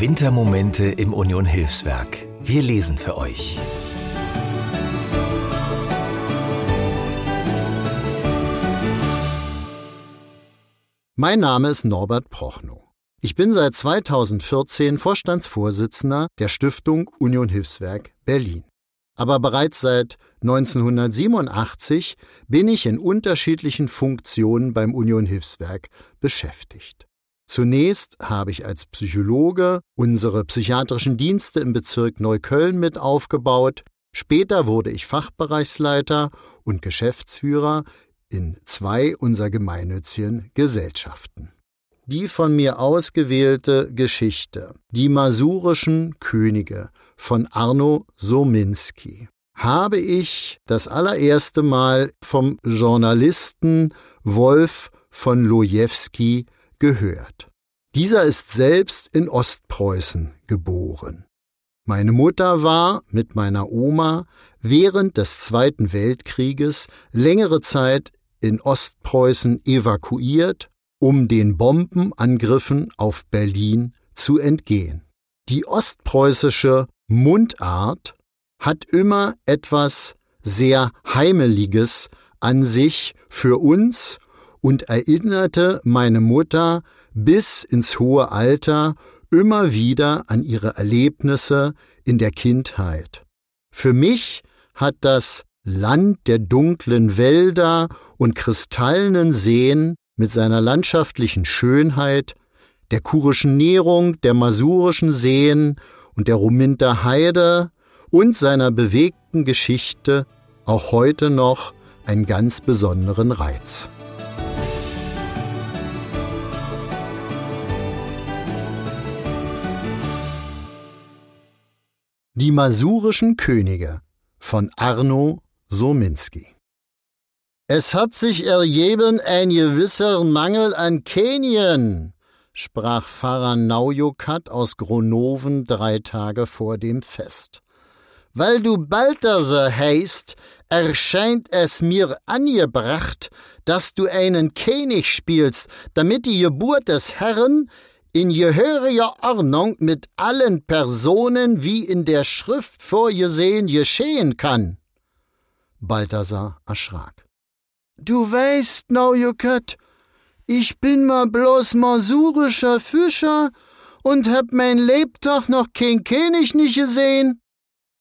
Wintermomente im Union Hilfswerk. Wir lesen für euch. Mein Name ist Norbert Prochnow. Ich bin seit 2014 Vorstandsvorsitzender der Stiftung Union Hilfswerk Berlin. Aber bereits seit 1987 bin ich in unterschiedlichen Funktionen beim Union Hilfswerk beschäftigt. Zunächst habe ich als Psychologe unsere psychiatrischen Dienste im Bezirk Neukölln mit aufgebaut, später wurde ich Fachbereichsleiter und Geschäftsführer in zwei unserer gemeinnützigen Gesellschaften. Die von mir ausgewählte Geschichte Die masurischen Könige von Arno Sominski habe ich das allererste Mal vom Journalisten Wolf von Lojewski gehört. Dieser ist selbst in Ostpreußen geboren. Meine Mutter war mit meiner Oma während des Zweiten Weltkrieges längere Zeit in Ostpreußen evakuiert, um den Bombenangriffen auf Berlin zu entgehen. Die ostpreußische Mundart hat immer etwas sehr Heimeliges an sich für uns und erinnerte meine Mutter bis ins hohe Alter immer wieder an ihre Erlebnisse in der Kindheit. Für mich hat das Land der dunklen Wälder und kristallenen Seen mit seiner landschaftlichen Schönheit, der kurischen Nährung der masurischen Seen und der Ruminter Heide und seiner bewegten Geschichte auch heute noch einen ganz besonderen Reiz. Die masurischen Könige von Arno Sominski Es hat sich ergeben ein gewisser Mangel an Kenien, sprach Pfarrer Naujokat aus Gronoven drei Tage vor dem Fest. Weil du Balthasar heißt, erscheint es mir angebracht, dass du einen König spielst, damit die Geburt des Herrn in gehöriger Ordnung mit allen Personen, wie in der Schrift vorgesehen, geschehen kann. Balthasar erschrak. Du weißt, Naujukat, ich bin mal bloß masurischer Fischer und hab mein Lebtag noch kein König nicht gesehen.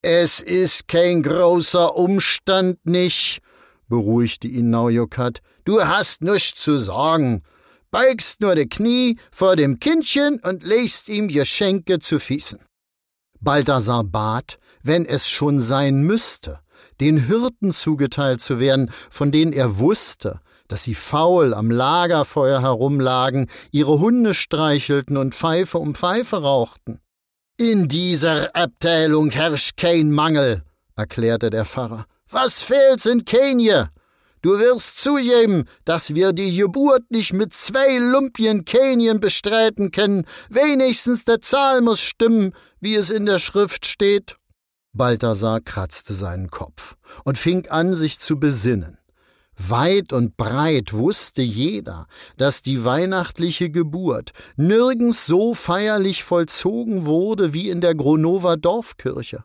Es ist kein großer Umstand nicht, beruhigte ihn Naujukat. Du hast nichts zu sagen beugst nur de Knie vor dem Kindchen und legst ihm Geschenke zu Füßen. Balthasar bat, wenn es schon sein müsste, den Hirten zugeteilt zu werden, von denen er wusste, dass sie faul am Lagerfeuer herumlagen, ihre Hunde streichelten und Pfeife um Pfeife rauchten. In dieser Abteilung herrscht kein Mangel, erklärte der Pfarrer. Was fehlt, sind Kenje. Du wirst zugeben, dass wir die Geburt nicht mit zwei Lumpien Kenien bestreiten können. Wenigstens der Zahl muss stimmen, wie es in der Schrift steht. Balthasar kratzte seinen Kopf und fing an, sich zu besinnen. Weit und breit wusste jeder, dass die weihnachtliche Geburt nirgends so feierlich vollzogen wurde wie in der Gronover Dorfkirche.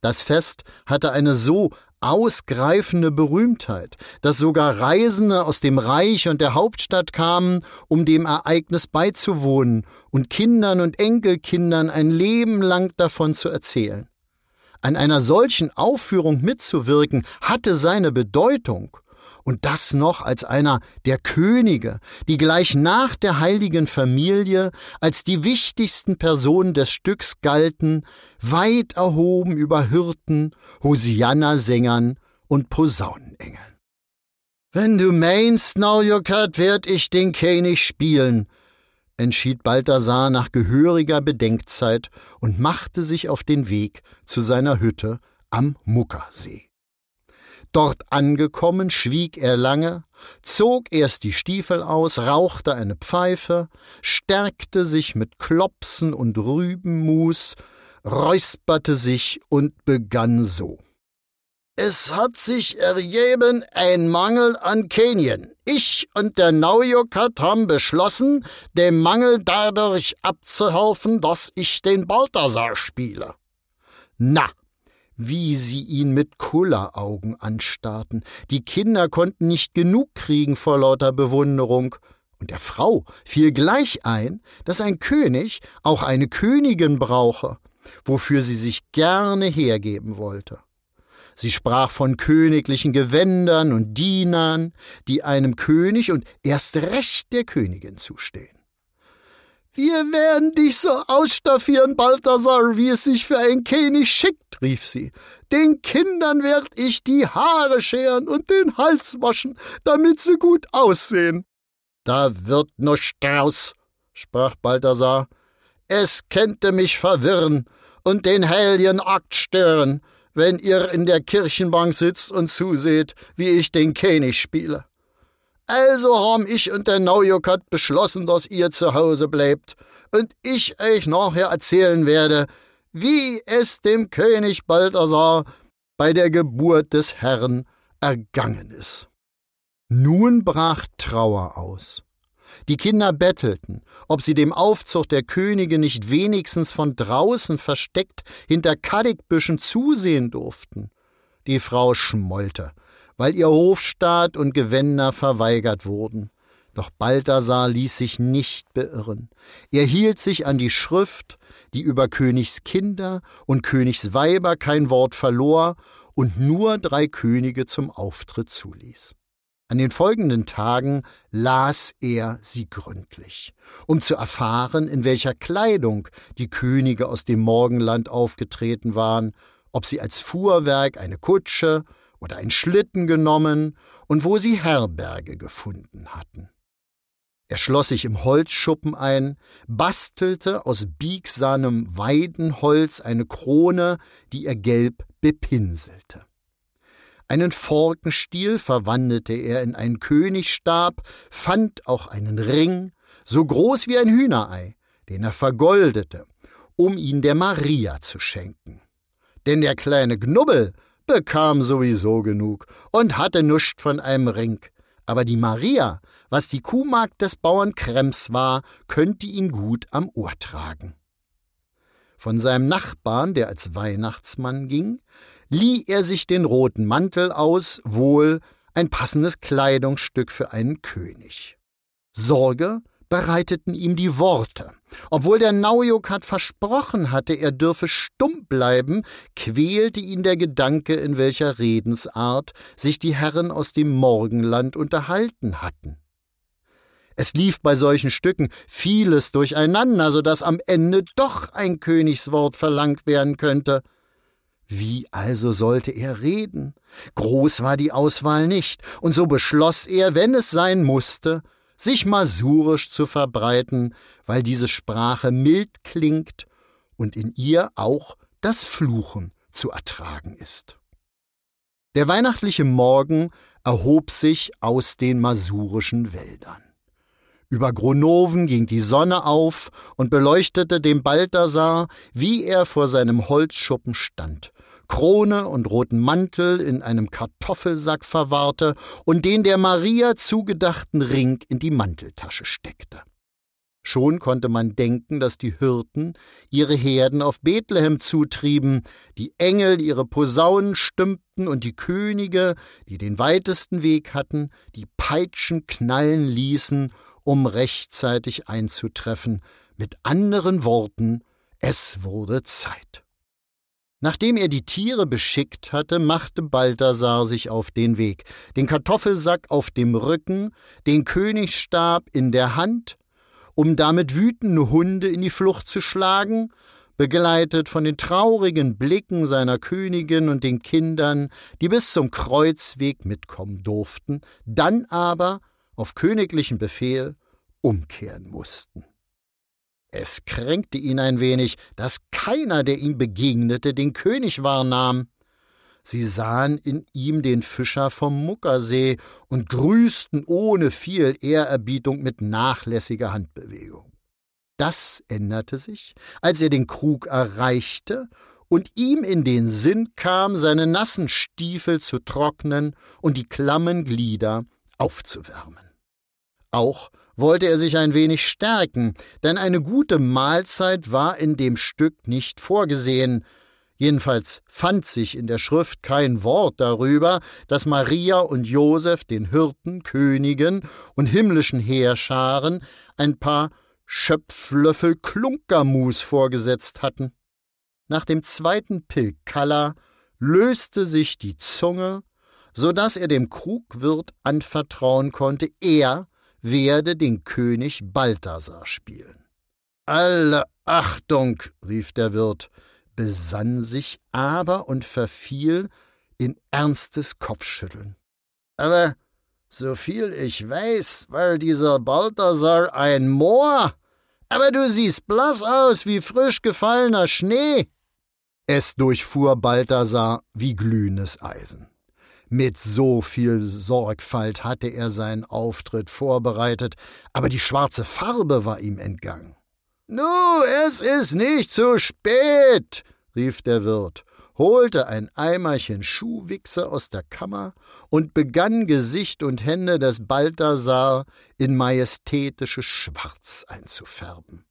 Das Fest hatte eine so ausgreifende Berühmtheit, dass sogar Reisende aus dem Reich und der Hauptstadt kamen, um dem Ereignis beizuwohnen und Kindern und Enkelkindern ein Leben lang davon zu erzählen. An einer solchen Aufführung mitzuwirken hatte seine Bedeutung und das noch als einer der Könige, die gleich nach der heiligen Familie als die wichtigsten Personen des Stücks galten, weit erhoben über Hirten, Hosianna-Sängern und Posaunenengeln. Wenn du meinst, Naujokat, werd ich den König spielen, entschied Balthasar nach gehöriger Bedenkzeit und machte sich auf den Weg zu seiner Hütte am Muckersee. Dort angekommen, schwieg er lange, zog erst die Stiefel aus, rauchte eine Pfeife, stärkte sich mit Klopsen und Rübenmus, räusperte sich und begann so. Es hat sich ergeben ein Mangel an Kenien. Ich und der Naujokat haben beschlossen, dem Mangel dadurch abzuhelfen, dass ich den Balthasar spiele. Na, wie sie ihn mit Kulleraugen anstarrten. Die Kinder konnten nicht genug kriegen vor lauter Bewunderung. Und der Frau fiel gleich ein, dass ein König auch eine Königin brauche, wofür sie sich gerne hergeben wollte. Sie sprach von königlichen Gewändern und Dienern, die einem König und erst recht der Königin zustehen. Wir werden dich so ausstaffieren, Balthasar, wie es sich für einen König schickt, rief sie. Den Kindern werd ich die Haare scheren und den Hals waschen, damit sie gut aussehen. Da wird nur Strauß, sprach Balthasar. Es könnte mich verwirren und den heiligen Akt stören, wenn ihr in der Kirchenbank sitzt und zuseht, wie ich den König spiele. Also haben ich und der Naujokat beschlossen, dass ihr zu Hause bleibt und ich euch nachher erzählen werde, wie es dem König Balthasar bei der Geburt des Herrn ergangen ist. Nun brach Trauer aus. Die Kinder bettelten, ob sie dem Aufzug der Könige nicht wenigstens von draußen versteckt hinter Kaddigbüschen zusehen durften. Die Frau schmollte, weil ihr Hofstaat und Gewänder verweigert wurden. Doch Balthasar ließ sich nicht beirren. Er hielt sich an die Schrift, die über Königskinder und Königsweiber kein Wort verlor und nur drei Könige zum Auftritt zuließ. An den folgenden Tagen las er sie gründlich, um zu erfahren, in welcher Kleidung die Könige aus dem Morgenland aufgetreten waren, ob sie als Fuhrwerk eine Kutsche oder ein Schlitten genommen und wo sie Herberge gefunden hatten. Er schloss sich im Holzschuppen ein, bastelte aus biegsamem Weidenholz eine Krone, die er gelb bepinselte. Einen Forkenstiel verwandelte er in einen Königsstab, fand auch einen Ring, so groß wie ein Hühnerei, den er vergoldete, um ihn der Maria zu schenken. Denn der kleine Knubbel bekam sowieso genug und hatte nuscht von einem Ring. Aber die Maria, was die Kuhmagd des Bauern Krems war, könnte ihn gut am Ohr tragen. Von seinem Nachbarn, der als Weihnachtsmann ging, lieh er sich den roten Mantel aus, wohl ein passendes Kleidungsstück für einen König. Sorge bereiteten ihm die Worte. Obwohl der Naujokat versprochen hatte, er dürfe stumm bleiben, quälte ihn der Gedanke, in welcher Redensart sich die Herren aus dem Morgenland unterhalten hatten. Es lief bei solchen Stücken vieles durcheinander, so dass am Ende doch ein Königswort verlangt werden könnte. Wie also sollte er reden? Groß war die Auswahl nicht, und so beschloss er, wenn es sein musste, sich masurisch zu verbreiten, weil diese Sprache mild klingt und in ihr auch das Fluchen zu ertragen ist. Der weihnachtliche Morgen erhob sich aus den masurischen Wäldern. Über Gronoven ging die Sonne auf und beleuchtete dem Balthasar, wie er vor seinem Holzschuppen stand, Krone und roten Mantel in einem Kartoffelsack verwahrte und den der Maria zugedachten Ring in die Manteltasche steckte. Schon konnte man denken, dass die Hirten ihre Herden auf Bethlehem zutrieben, die Engel ihre Posaunen stimmten und die Könige, die den weitesten Weg hatten, die Peitschen knallen ließen, um rechtzeitig einzutreffen. Mit anderen Worten, es wurde Zeit. Nachdem er die Tiere beschickt hatte, machte Balthasar sich auf den Weg, den Kartoffelsack auf dem Rücken, den Königsstab in der Hand, um damit wütende Hunde in die Flucht zu schlagen, begleitet von den traurigen Blicken seiner Königin und den Kindern, die bis zum Kreuzweg mitkommen durften, dann aber auf königlichen Befehl umkehren mussten. Es kränkte ihn ein wenig, dass keiner, der ihm begegnete, den König wahrnahm. Sie sahen in ihm den Fischer vom Muckersee und grüßten ohne viel Ehrerbietung mit nachlässiger Handbewegung. Das änderte sich, als er den Krug erreichte und ihm in den Sinn kam, seine nassen Stiefel zu trocknen und die klammen Glieder aufzuwärmen. Auch wollte er sich ein wenig stärken, denn eine gute Mahlzeit war in dem Stück nicht vorgesehen, Jedenfalls fand sich in der Schrift kein Wort darüber, dass Maria und Josef den Hirten, Königen und himmlischen Heerscharen ein paar Schöpflöffel Klunkermus vorgesetzt hatten. Nach dem zweiten Pilkalla löste sich die Zunge, so dass er dem Krugwirt anvertrauen konnte, er werde den König Balthasar spielen. Alle Achtung, rief der Wirt, besann sich aber und verfiel in ernstes Kopfschütteln. Aber soviel ich weiß, war dieser Balthasar ein Moor. Aber du siehst blass aus wie frisch gefallener Schnee. Es durchfuhr Balthasar wie glühendes Eisen. Mit so viel Sorgfalt hatte er seinen Auftritt vorbereitet, aber die schwarze Farbe war ihm entgangen. Nu, es ist nicht zu spät, rief der Wirt, holte ein Eimerchen Schuhwichse aus der Kammer und begann Gesicht und Hände des Balthasar in majestätisches Schwarz einzufärben.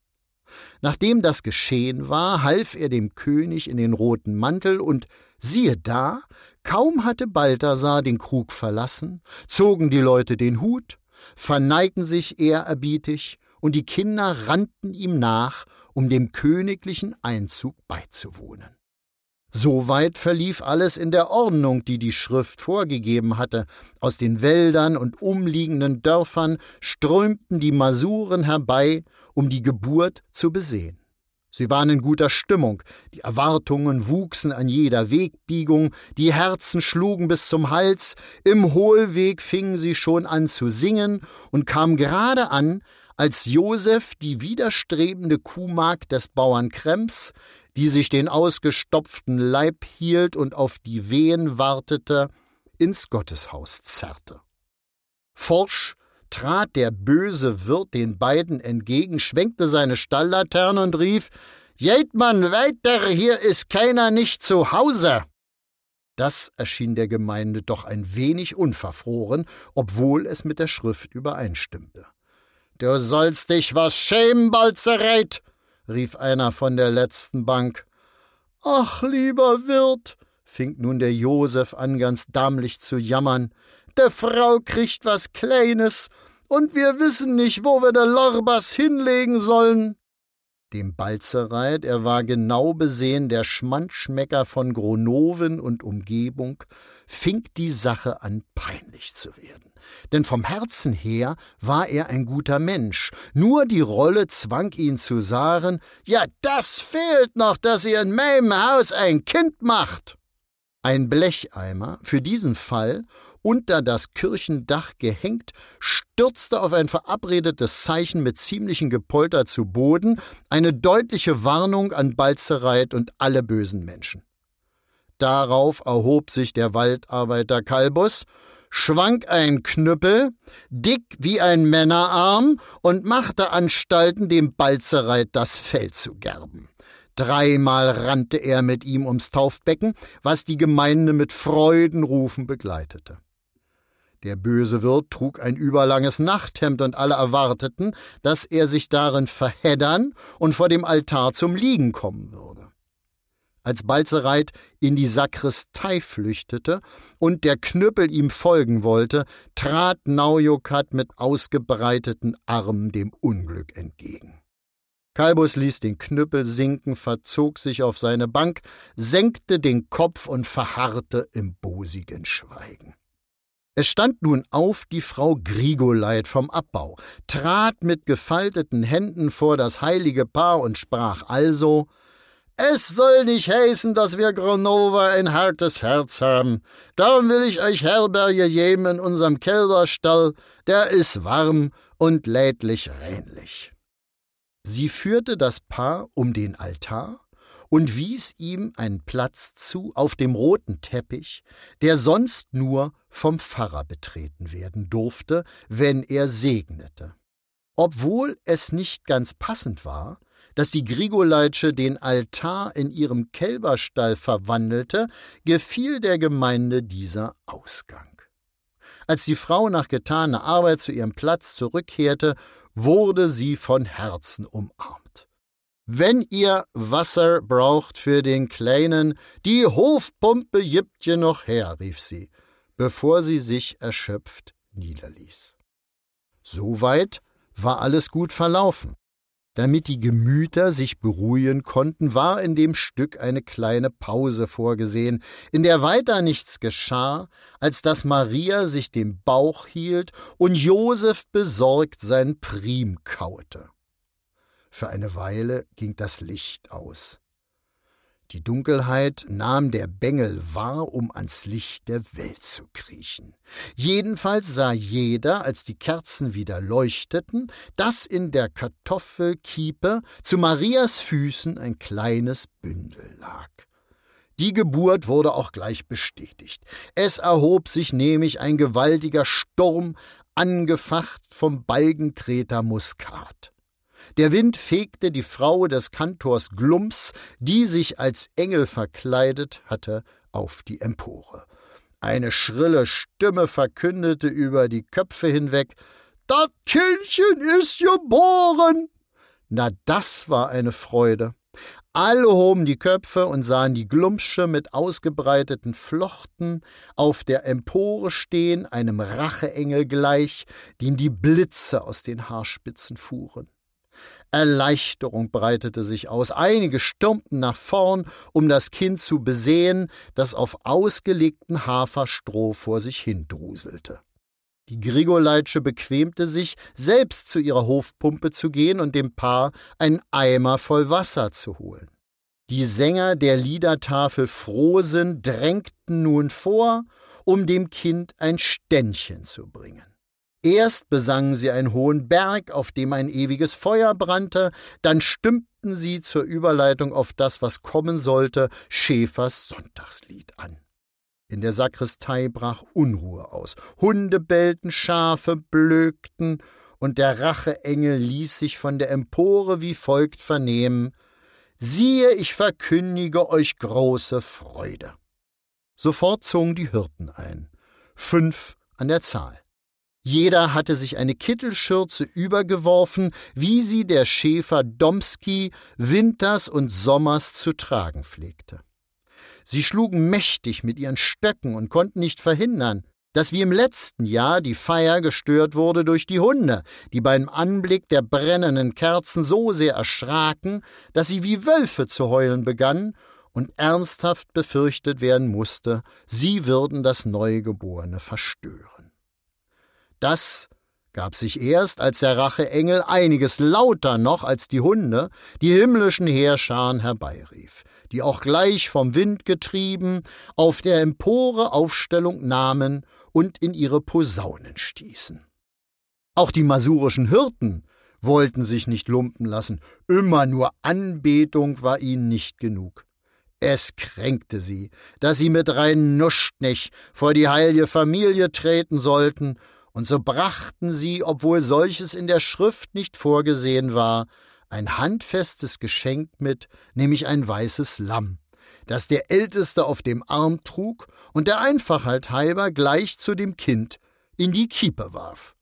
Nachdem das geschehen war, half er dem König in den roten Mantel und siehe da, kaum hatte Balthasar den Krug verlassen, zogen die Leute den Hut, verneigten sich ehrerbietig und die Kinder rannten ihm nach, um dem königlichen Einzug beizuwohnen. Soweit verlief alles in der Ordnung, die die Schrift vorgegeben hatte. Aus den Wäldern und umliegenden Dörfern strömten die Masuren herbei, um die Geburt zu besehen. Sie waren in guter Stimmung, die Erwartungen wuchsen an jeder Wegbiegung, die Herzen schlugen bis zum Hals, im Hohlweg fingen sie schon an zu singen und kamen gerade an, als Josef die widerstrebende Kuhmagd des Bauern Krems, die sich den ausgestopften Leib hielt und auf die Wehen wartete, ins Gotteshaus zerrte. Forsch trat der böse Wirt den beiden entgegen, schwenkte seine Stalllaterne und rief Jedmann weiter, hier ist keiner nicht zu Hause. Das erschien der Gemeinde doch ein wenig unverfroren, obwohl es mit der Schrift übereinstimmte. Du sollst dich was schämen, Balzereit, rief einer von der letzten Bank. Ach, lieber Wirt, fing nun der Josef an, ganz dämlich zu jammern, der Frau kriegt was Kleines, und wir wissen nicht, wo wir der Lorbas hinlegen sollen dem Balzereit, er war genau besehen der Schmandschmecker von Gronoven und Umgebung, fing die Sache an peinlich zu werden. Denn vom Herzen her war er ein guter Mensch, nur die Rolle zwang ihn zu sagen, ja, das fehlt noch, dass ihr in meinem Haus ein Kind macht. Ein Blecheimer, für diesen Fall, unter das Kirchendach gehängt, stürzte auf ein verabredetes Zeichen mit ziemlichem Gepolter zu Boden, eine deutliche Warnung an Balzereit und alle bösen Menschen. Darauf erhob sich der Waldarbeiter Kalbus, schwang ein Knüppel, dick wie ein Männerarm, und machte Anstalten, dem Balzereit das Fell zu gerben. Dreimal rannte er mit ihm ums Taufbecken, was die Gemeinde mit Freudenrufen begleitete. Der böse Wirt trug ein überlanges Nachthemd und alle erwarteten, dass er sich darin verheddern und vor dem Altar zum Liegen kommen würde. Als Balzereit in die Sakristei flüchtete und der Knüppel ihm folgen wollte, trat Naujokat mit ausgebreiteten Armen dem Unglück entgegen. Kalbus ließ den Knüppel sinken, verzog sich auf seine Bank, senkte den Kopf und verharrte im bosigen Schweigen. Es stand nun auf die Frau Grigoleit vom Abbau, trat mit gefalteten Händen vor das heilige Paar und sprach also Es soll nicht heißen, dass wir Gronova ein hartes Herz haben. Darum will ich euch Herberge geben in unserem Kälberstall, der ist warm und lädlich reinlich. Sie führte das Paar um den Altar und wies ihm einen Platz zu auf dem roten Teppich, der sonst nur vom Pfarrer betreten werden durfte, wenn er segnete. Obwohl es nicht ganz passend war, dass die Grigoleitsche den Altar in ihrem Kälberstall verwandelte, gefiel der Gemeinde dieser Ausgang. Als die Frau nach getaner Arbeit zu ihrem Platz zurückkehrte, wurde sie von Herzen umarmt. Wenn ihr Wasser braucht für den Kleinen, die Hofpumpe gibt je noch her, rief sie, bevor sie sich erschöpft niederließ. Soweit war alles gut verlaufen. Damit die Gemüter sich beruhigen konnten, war in dem Stück eine kleine Pause vorgesehen, in der weiter nichts geschah, als dass Maria sich den Bauch hielt und Josef besorgt sein Prim kaute. Für eine Weile ging das Licht aus. Die Dunkelheit nahm der Bengel wahr, um ans Licht der Welt zu kriechen. Jedenfalls sah jeder, als die Kerzen wieder leuchteten, dass in der Kartoffelkiepe zu Marias Füßen ein kleines Bündel lag. Die Geburt wurde auch gleich bestätigt. Es erhob sich nämlich ein gewaltiger Sturm, angefacht vom Balgentreter Muskat. Der Wind fegte die Frau des Kantors Glumps, die sich als Engel verkleidet hatte, auf die Empore. Eine schrille Stimme verkündete über die Köpfe hinweg Das Kindchen ist geboren. Na, das war eine Freude. Alle hoben die Köpfe und sahen die Glumpsche mit ausgebreiteten Flochten auf der Empore stehen, einem Racheengel gleich, dem die Blitze aus den Haarspitzen fuhren. Erleichterung breitete sich aus. Einige stürmten nach vorn, um das Kind zu besehen, das auf ausgelegten Haferstroh vor sich hindruselte. Die Grigoleitsche bequemte sich, selbst zu ihrer Hofpumpe zu gehen und dem Paar einen Eimer voll Wasser zu holen. Die Sänger der Liedertafel Frohsinn drängten nun vor, um dem Kind ein Ständchen zu bringen. Erst besangen sie einen hohen Berg, auf dem ein ewiges Feuer brannte, dann stimmten sie zur Überleitung auf das, was kommen sollte, Schäfers Sonntagslied an. In der Sakristei brach Unruhe aus. Hunde bellten, Schafe blökten, und der Racheengel ließ sich von der Empore wie folgt vernehmen: Siehe, ich verkündige euch große Freude. Sofort zogen die Hirten ein. Fünf an der Zahl. Jeder hatte sich eine Kittelschürze übergeworfen, wie sie der Schäfer Domski winters und sommers zu tragen pflegte. Sie schlugen mächtig mit ihren Stöcken und konnten nicht verhindern, dass wie im letzten Jahr die Feier gestört wurde durch die Hunde, die beim Anblick der brennenden Kerzen so sehr erschraken, dass sie wie Wölfe zu heulen begannen und ernsthaft befürchtet werden musste, sie würden das Neugeborene verstören. Das gab sich erst, als der Racheengel einiges lauter noch als die Hunde die himmlischen Heerscharen herbeirief, die auch gleich vom Wind getrieben auf der Empore Aufstellung nahmen und in ihre Posaunen stießen. Auch die masurischen Hirten wollten sich nicht lumpen lassen, immer nur Anbetung war ihnen nicht genug. Es kränkte sie, dass sie mit rein Nuschnech vor die heilige Familie treten sollten und so brachten sie, obwohl solches in der Schrift nicht vorgesehen war, ein handfestes Geschenk mit, nämlich ein weißes Lamm, das der Älteste auf dem Arm trug und der Einfachheit halber gleich zu dem Kind in die Kiepe warf.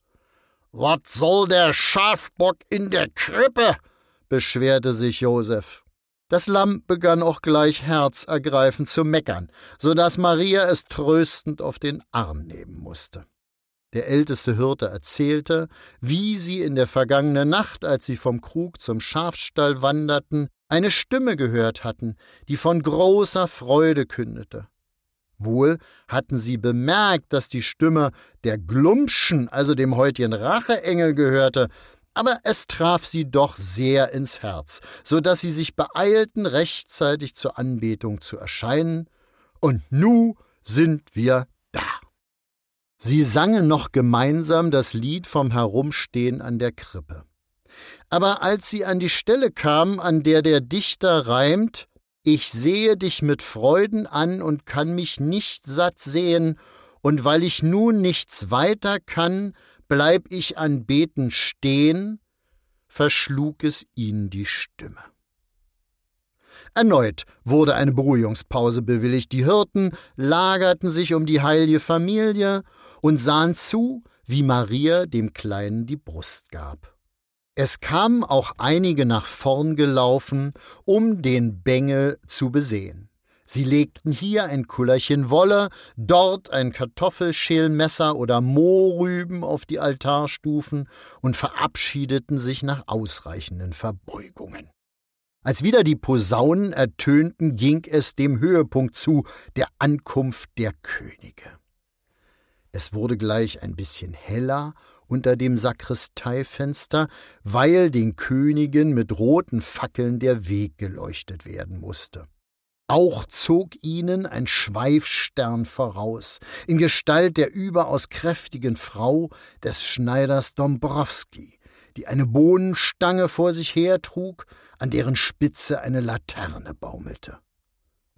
Was soll der Schafbock in der Krippe? beschwerte sich Josef. Das Lamm begann auch gleich herzergreifend zu meckern, so dass Maria es tröstend auf den Arm nehmen musste. Der älteste Hirte erzählte, wie sie in der vergangenen Nacht, als sie vom Krug zum Schafstall wanderten, eine Stimme gehört hatten, die von großer Freude kündete. Wohl hatten sie bemerkt, dass die Stimme der Glumpschen, also dem heutigen Racheengel, gehörte, aber es traf sie doch sehr ins Herz, so dass sie sich beeilten, rechtzeitig zur Anbetung zu erscheinen, und nu sind wir. Sie sangen noch gemeinsam das Lied vom Herumstehen an der Krippe. Aber als sie an die Stelle kamen, an der der Dichter reimt, ich sehe dich mit Freuden an und kann mich nicht satt sehen, und weil ich nun nichts weiter kann, bleib ich an Beten stehen, verschlug es ihn die Stimme. Erneut wurde eine Beruhigungspause bewilligt. Die Hirten lagerten sich um die heilige Familie und sahen zu, wie Maria dem Kleinen die Brust gab. Es kamen auch einige nach vorn gelaufen, um den Bengel zu besehen. Sie legten hier ein Kullerchen Wolle, dort ein Kartoffelschälmesser oder Mohrrüben auf die Altarstufen und verabschiedeten sich nach ausreichenden Verbeugungen. Als wieder die Posaunen ertönten, ging es dem Höhepunkt zu, der Ankunft der Könige. Es wurde gleich ein bisschen heller unter dem Sakristeifenster, weil den Königen mit roten Fackeln der Weg geleuchtet werden musste. Auch zog ihnen ein Schweifstern voraus, in Gestalt der überaus kräftigen Frau des Schneiders Dombrowski, die eine Bohnenstange vor sich hertrug, an deren Spitze eine Laterne baumelte.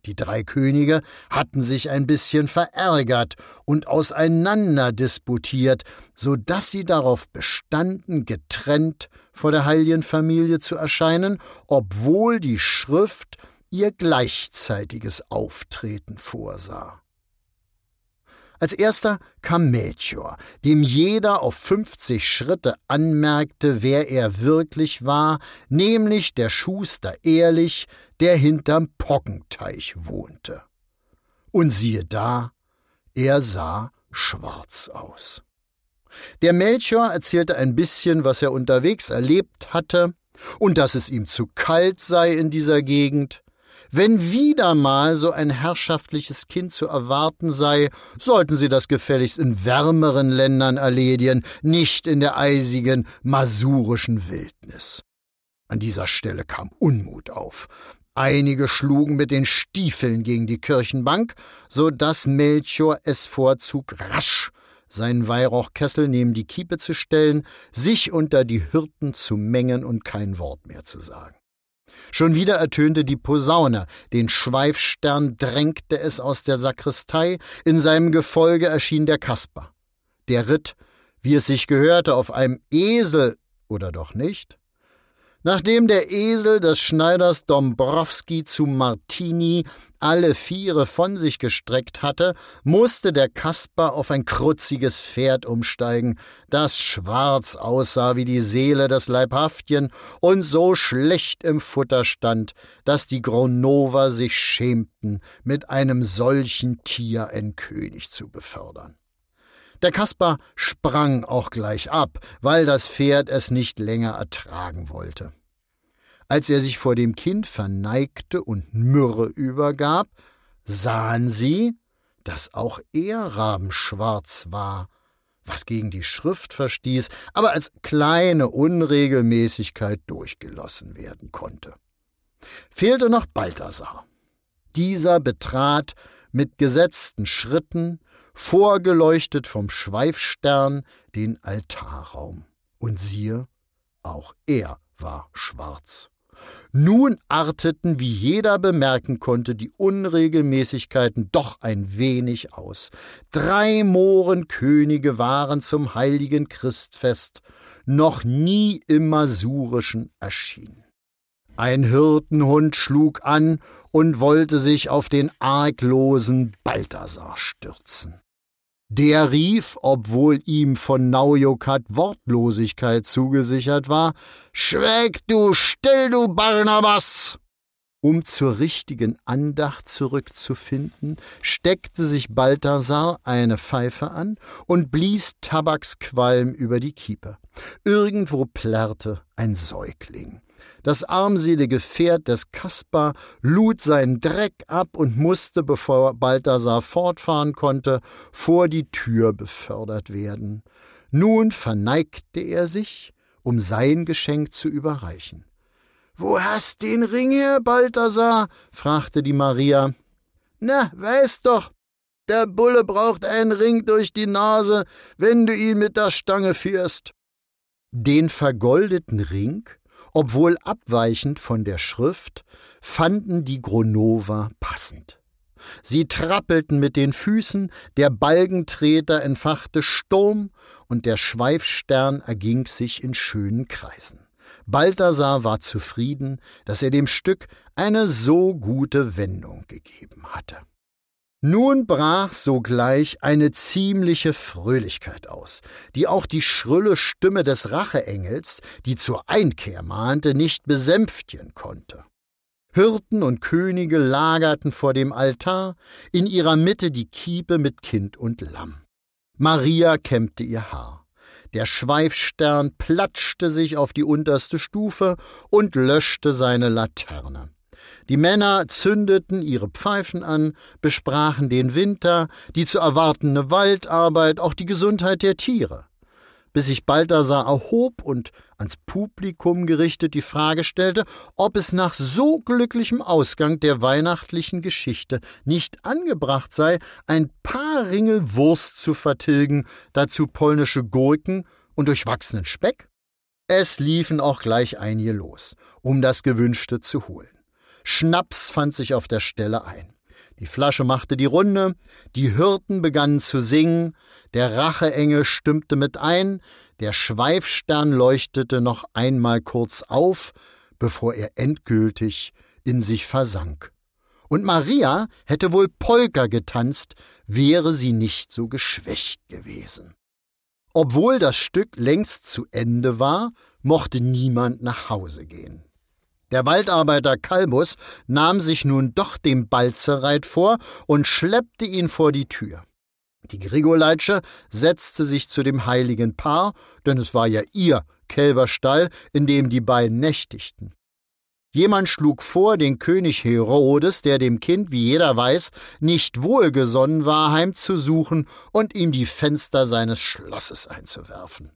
Die drei Könige hatten sich ein bisschen verärgert und auseinander disputiert, so dass sie darauf bestanden, getrennt vor der heiligen Familie zu erscheinen, obwohl die Schrift ihr gleichzeitiges Auftreten vorsah. Als erster kam Melchior, dem jeder auf fünfzig Schritte anmerkte, wer er wirklich war, nämlich der Schuster Ehrlich, der hinterm Poggenteich wohnte. Und siehe da, er sah schwarz aus. Der Melchior erzählte ein bisschen, was er unterwegs erlebt hatte, und dass es ihm zu kalt sei in dieser Gegend, wenn wieder mal so ein herrschaftliches Kind zu erwarten sei, sollten sie das gefälligst in wärmeren Ländern erledigen, nicht in der eisigen masurischen Wildnis. An dieser Stelle kam Unmut auf. Einige schlugen mit den Stiefeln gegen die Kirchenbank, so dass Melchior es vorzog, rasch seinen Weihrauchkessel neben die Kiepe zu stellen, sich unter die Hirten zu mengen und kein Wort mehr zu sagen. Schon wieder ertönte die Posaune, den Schweifstern drängte es aus der Sakristei, in seinem Gefolge erschien der Kasper. Der ritt, wie es sich gehörte, auf einem Esel, oder doch nicht? Nachdem der Esel des Schneiders Dombrowski zu Martini alle Viere von sich gestreckt hatte, musste der Kasper auf ein kruzziges Pferd umsteigen, das schwarz aussah wie die Seele des Leibhaftchen und so schlecht im Futter stand, dass die Gronover sich schämten, mit einem solchen Tier ein König zu befördern. Der Kaspar sprang auch gleich ab, weil das Pferd es nicht länger ertragen wollte. Als er sich vor dem Kind verneigte und Myrrhe übergab, sahen sie, dass auch er rabenschwarz war, was gegen die Schrift verstieß, aber als kleine Unregelmäßigkeit durchgelassen werden konnte. Fehlte noch Balthasar. Dieser betrat mit gesetzten Schritten vorgeleuchtet vom Schweifstern, den Altarraum. Und siehe, auch er war schwarz. Nun arteten, wie jeder bemerken konnte, die Unregelmäßigkeiten doch ein wenig aus. Drei Mohrenkönige waren zum heiligen Christfest noch nie im Masurischen erschienen. Ein Hirtenhund schlug an und wollte sich auf den arglosen Balthasar stürzen. Der rief, obwohl ihm von Naujokat Wortlosigkeit zugesichert war, Schweig du still, du Barnabas! Um zur richtigen Andacht zurückzufinden, steckte sich Balthasar eine Pfeife an und blies Tabaksqualm über die Kiepe. Irgendwo plärrte ein Säugling. Das armselige Pferd des Kaspar lud seinen Dreck ab und musste, bevor Balthasar fortfahren konnte, vor die Tür befördert werden. Nun verneigte er sich, um sein Geschenk zu überreichen. Wo hast den Ring her, Balthasar? fragte die Maria. Na, weißt doch, der Bulle braucht einen Ring durch die Nase, wenn du ihn mit der Stange führst. Den vergoldeten Ring obwohl abweichend von der Schrift, fanden die Gronover passend. Sie trappelten mit den Füßen, der Balgentreter entfachte Sturm und der Schweifstern erging sich in schönen Kreisen. Balthasar war zufrieden, dass er dem Stück eine so gute Wendung gegeben hatte. Nun brach sogleich eine ziemliche Fröhlichkeit aus, die auch die schrille Stimme des Racheengels, die zur Einkehr mahnte, nicht besänftigen konnte. Hirten und Könige lagerten vor dem Altar, in ihrer Mitte die Kiepe mit Kind und Lamm. Maria kämmte ihr Haar. Der Schweifstern platschte sich auf die unterste Stufe und löschte seine Laterne. Die Männer zündeten ihre Pfeifen an, besprachen den Winter, die zu erwartende Waldarbeit, auch die Gesundheit der Tiere. Bis sich Balthasar erhob und ans Publikum gerichtet die Frage stellte, ob es nach so glücklichem Ausgang der weihnachtlichen Geschichte nicht angebracht sei, ein paar Ringel Wurst zu vertilgen, dazu polnische Gurken und durchwachsenen Speck? Es liefen auch gleich einige los, um das Gewünschte zu holen. Schnaps fand sich auf der Stelle ein. Die Flasche machte die Runde, die Hirten begannen zu singen, der Racheengel stimmte mit ein, der Schweifstern leuchtete noch einmal kurz auf, bevor er endgültig in sich versank. Und Maria hätte wohl Polka getanzt, wäre sie nicht so geschwächt gewesen. Obwohl das Stück längst zu Ende war, mochte niemand nach Hause gehen. Der Waldarbeiter Kalbus nahm sich nun doch dem Balzereit vor und schleppte ihn vor die Tür. Die Grigoleitsche setzte sich zu dem heiligen Paar, denn es war ja ihr Kälberstall, in dem die beiden nächtigten. Jemand schlug vor, den König Herodes, der dem Kind, wie jeder weiß, nicht wohlgesonnen war, heimzusuchen und ihm die Fenster seines Schlosses einzuwerfen.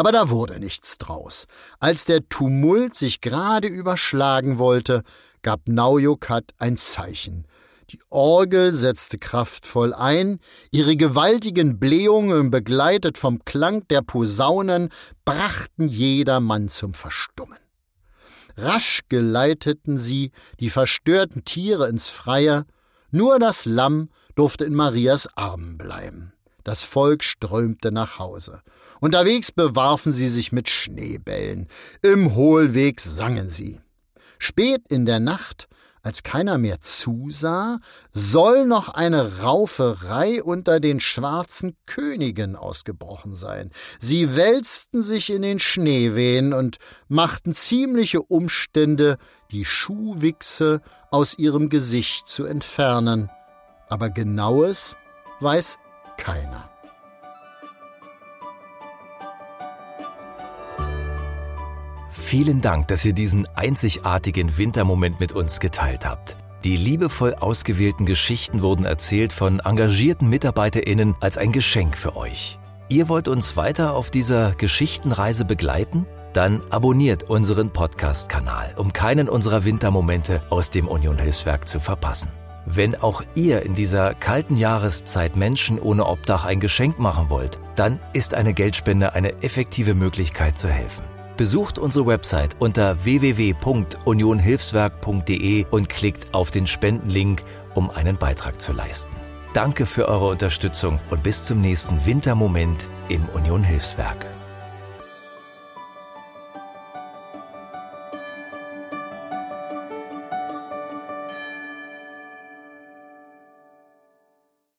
Aber da wurde nichts draus. Als der Tumult sich gerade überschlagen wollte, gab Naujokat ein Zeichen. Die Orgel setzte kraftvoll ein, ihre gewaltigen Blähungen, begleitet vom Klang der Posaunen, brachten jedermann zum Verstummen. Rasch geleiteten sie die verstörten Tiere ins Freie, nur das Lamm durfte in Marias Armen bleiben. Das Volk strömte nach Hause. Unterwegs bewarfen sie sich mit Schneebällen. Im Hohlweg sangen sie. Spät in der Nacht, als keiner mehr zusah, soll noch eine Rauferei unter den schwarzen Königen ausgebrochen sein. Sie wälzten sich in den Schneewehen und machten ziemliche Umstände, die Schuhwichse aus ihrem Gesicht zu entfernen. Aber genaues weiß keiner. Vielen Dank, dass ihr diesen einzigartigen Wintermoment mit uns geteilt habt. Die liebevoll ausgewählten Geschichten wurden erzählt von engagierten MitarbeiterInnen als ein Geschenk für euch. Ihr wollt uns weiter auf dieser Geschichtenreise begleiten? Dann abonniert unseren Podcast-Kanal, um keinen unserer Wintermomente aus dem Union Hilfswerk zu verpassen. Wenn auch ihr in dieser kalten Jahreszeit Menschen ohne Obdach ein Geschenk machen wollt, dann ist eine Geldspende eine effektive Möglichkeit zu helfen. Besucht unsere Website unter www.unionhilfswerk.de und klickt auf den Spendenlink, um einen Beitrag zu leisten. Danke für eure Unterstützung und bis zum nächsten Wintermoment im Union Hilfswerk.